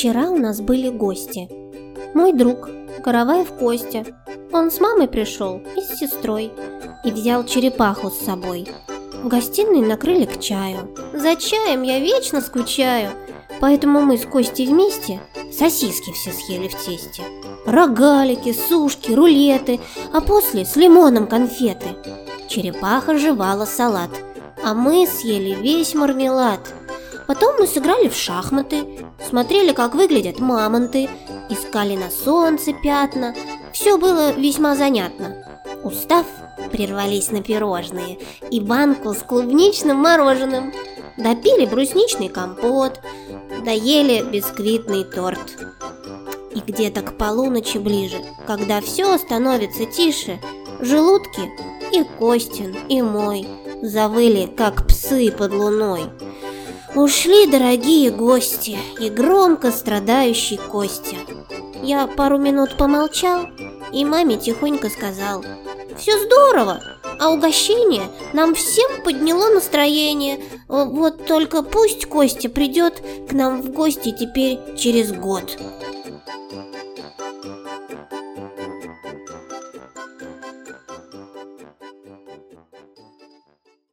Вчера у нас были гости. Мой друг, Караваев Костя. Он с мамой пришел и с сестрой. И взял черепаху с собой. В гостиной накрыли к чаю. За чаем я вечно скучаю. Поэтому мы с Костей вместе сосиски все съели в тесте. Рогалики, сушки, рулеты, а после с лимоном конфеты. Черепаха жевала салат, а мы съели весь мармелад. Потом мы сыграли в шахматы, смотрели, как выглядят мамонты, искали на солнце пятна. Все было весьма занятно. Устав, прервались на пирожные и банку с клубничным мороженым. Допили брусничный компот, доели бисквитный торт. И где-то к полуночи ближе, когда все становится тише, желудки и Костин, и мой завыли, как псы под луной. Ушли дорогие гости и громко страдающий Костя. Я пару минут помолчал и маме тихонько сказал «Все здорово, а угощение нам всем подняло настроение. Вот только пусть Костя придет к нам в гости теперь через год».